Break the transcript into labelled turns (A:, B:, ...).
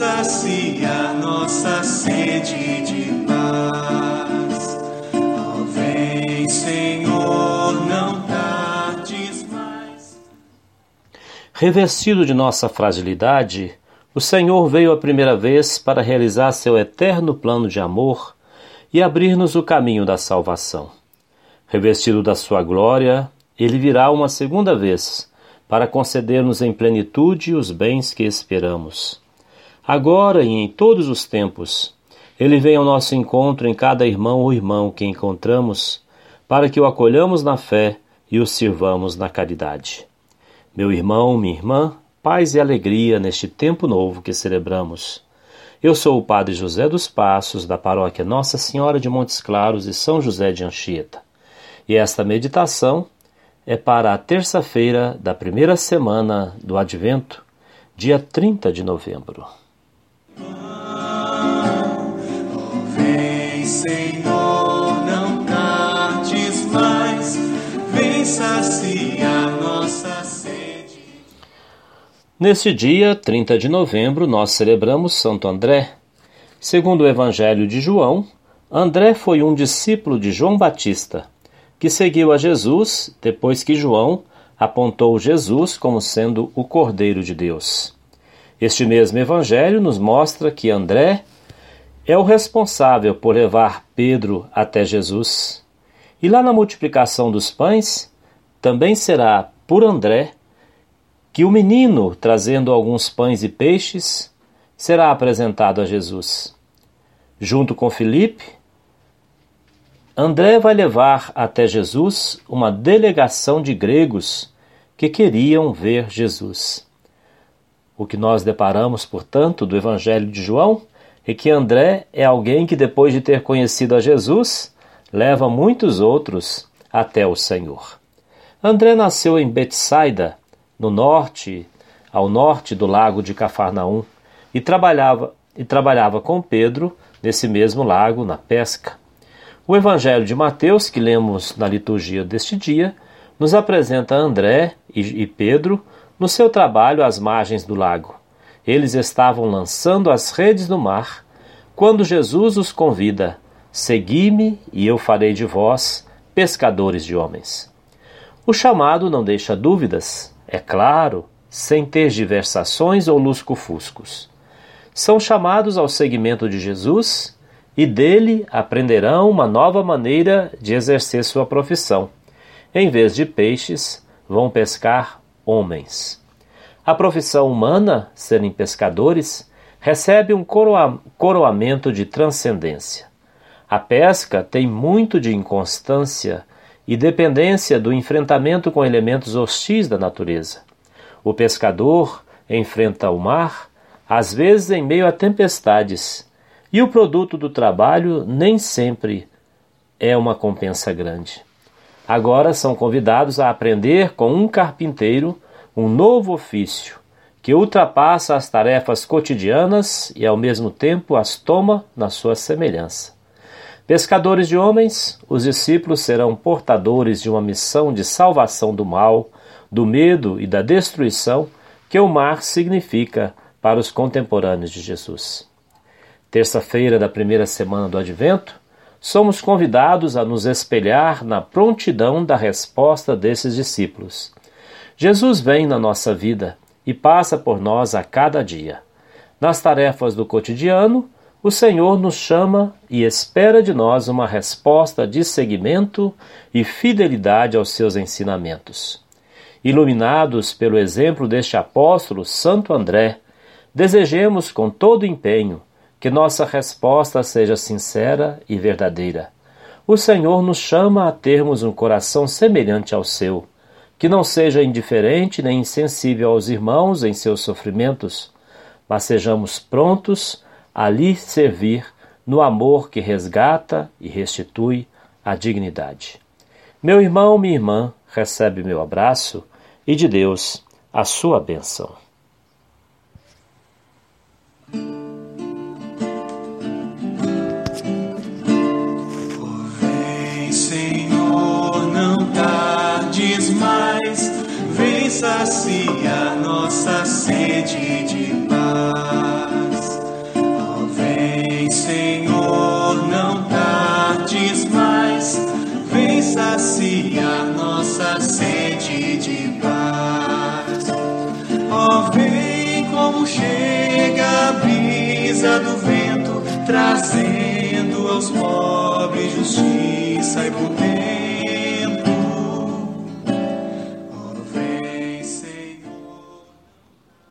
A: sacia nossa sede de paz. Oh, vem, Senhor, não tardes mais.
B: Revestido de nossa fragilidade, o Senhor veio a primeira vez para realizar seu eterno plano de amor e abrir-nos o caminho da salvação. Revestido da sua glória, ele virá uma segunda vez para conceder-nos em plenitude os bens que esperamos. Agora e em todos os tempos, ele vem ao nosso encontro em cada irmão ou irmão que encontramos, para que o acolhamos na fé e o sirvamos na caridade. Meu irmão, minha irmã, paz e alegria neste tempo novo que celebramos. Eu sou o Padre José dos Passos, da paróquia Nossa Senhora de Montes Claros e São José de Anchieta. E esta meditação é para a terça-feira da primeira semana do Advento, dia 30 de novembro.
A: Senhor, não tardes mais, vem saciar nossa sede.
B: Neste dia, 30 de novembro, nós celebramos Santo André. Segundo o Evangelho de João, André foi um discípulo de João Batista que seguiu a Jesus depois que João apontou Jesus como sendo o Cordeiro de Deus. Este mesmo Evangelho nos mostra que André é o responsável por levar Pedro até Jesus. E lá na multiplicação dos pães, também será por André que o menino, trazendo alguns pães e peixes, será apresentado a Jesus. Junto com Filipe, André vai levar até Jesus uma delegação de gregos que queriam ver Jesus. O que nós deparamos, portanto, do Evangelho de João é que André é alguém que, depois de ter conhecido a Jesus, leva muitos outros até o Senhor. André nasceu em Betsaida, no norte, ao norte do lago de Cafarnaum, e trabalhava, e trabalhava com Pedro nesse mesmo lago na pesca. O Evangelho de Mateus, que lemos na liturgia deste dia, nos apresenta André e Pedro no seu trabalho às margens do lago. Eles estavam lançando as redes no mar quando Jesus os convida: Segui-me e eu farei de vós pescadores de homens. O chamado não deixa dúvidas, é claro, sem ter diversações ou lusco-fuscos. São chamados ao seguimento de Jesus e dele aprenderão uma nova maneira de exercer sua profissão. Em vez de peixes, vão pescar homens. A profissão humana, serem pescadores, recebe um coroa coroamento de transcendência. A pesca tem muito de inconstância e dependência do enfrentamento com elementos hostis da natureza. O pescador enfrenta o mar, às vezes em meio a tempestades, e o produto do trabalho nem sempre é uma compensa grande. Agora são convidados a aprender com um carpinteiro um novo ofício que ultrapassa as tarefas cotidianas e ao mesmo tempo as toma na sua semelhança. Pescadores de homens, os discípulos serão portadores de uma missão de salvação do mal, do medo e da destruição que o mar significa para os contemporâneos de Jesus terça-feira da primeira semana do Advento, somos convidados a nos espelhar na prontidão da resposta desses discípulos. Jesus vem na nossa vida e passa por nós a cada dia. Nas tarefas do cotidiano, o Senhor nos chama e espera de nós uma resposta de seguimento e fidelidade aos seus ensinamentos. Iluminados pelo exemplo deste apóstolo Santo André, desejemos com todo empenho que nossa resposta seja sincera e verdadeira. O Senhor nos chama a termos um coração semelhante ao seu, que não seja indiferente nem insensível aos irmãos em seus sofrimentos, mas sejamos prontos a lhe servir no amor que resgata e restitui a dignidade. Meu irmão, minha irmã, recebe meu abraço e de Deus a sua bênção.
A: Sacia nossa sede de paz. Oh, vem, Senhor, não tardes mais, vem sacia nossa sede de paz. chega a brisa do vento, trazendo aos pobres justiça e poder.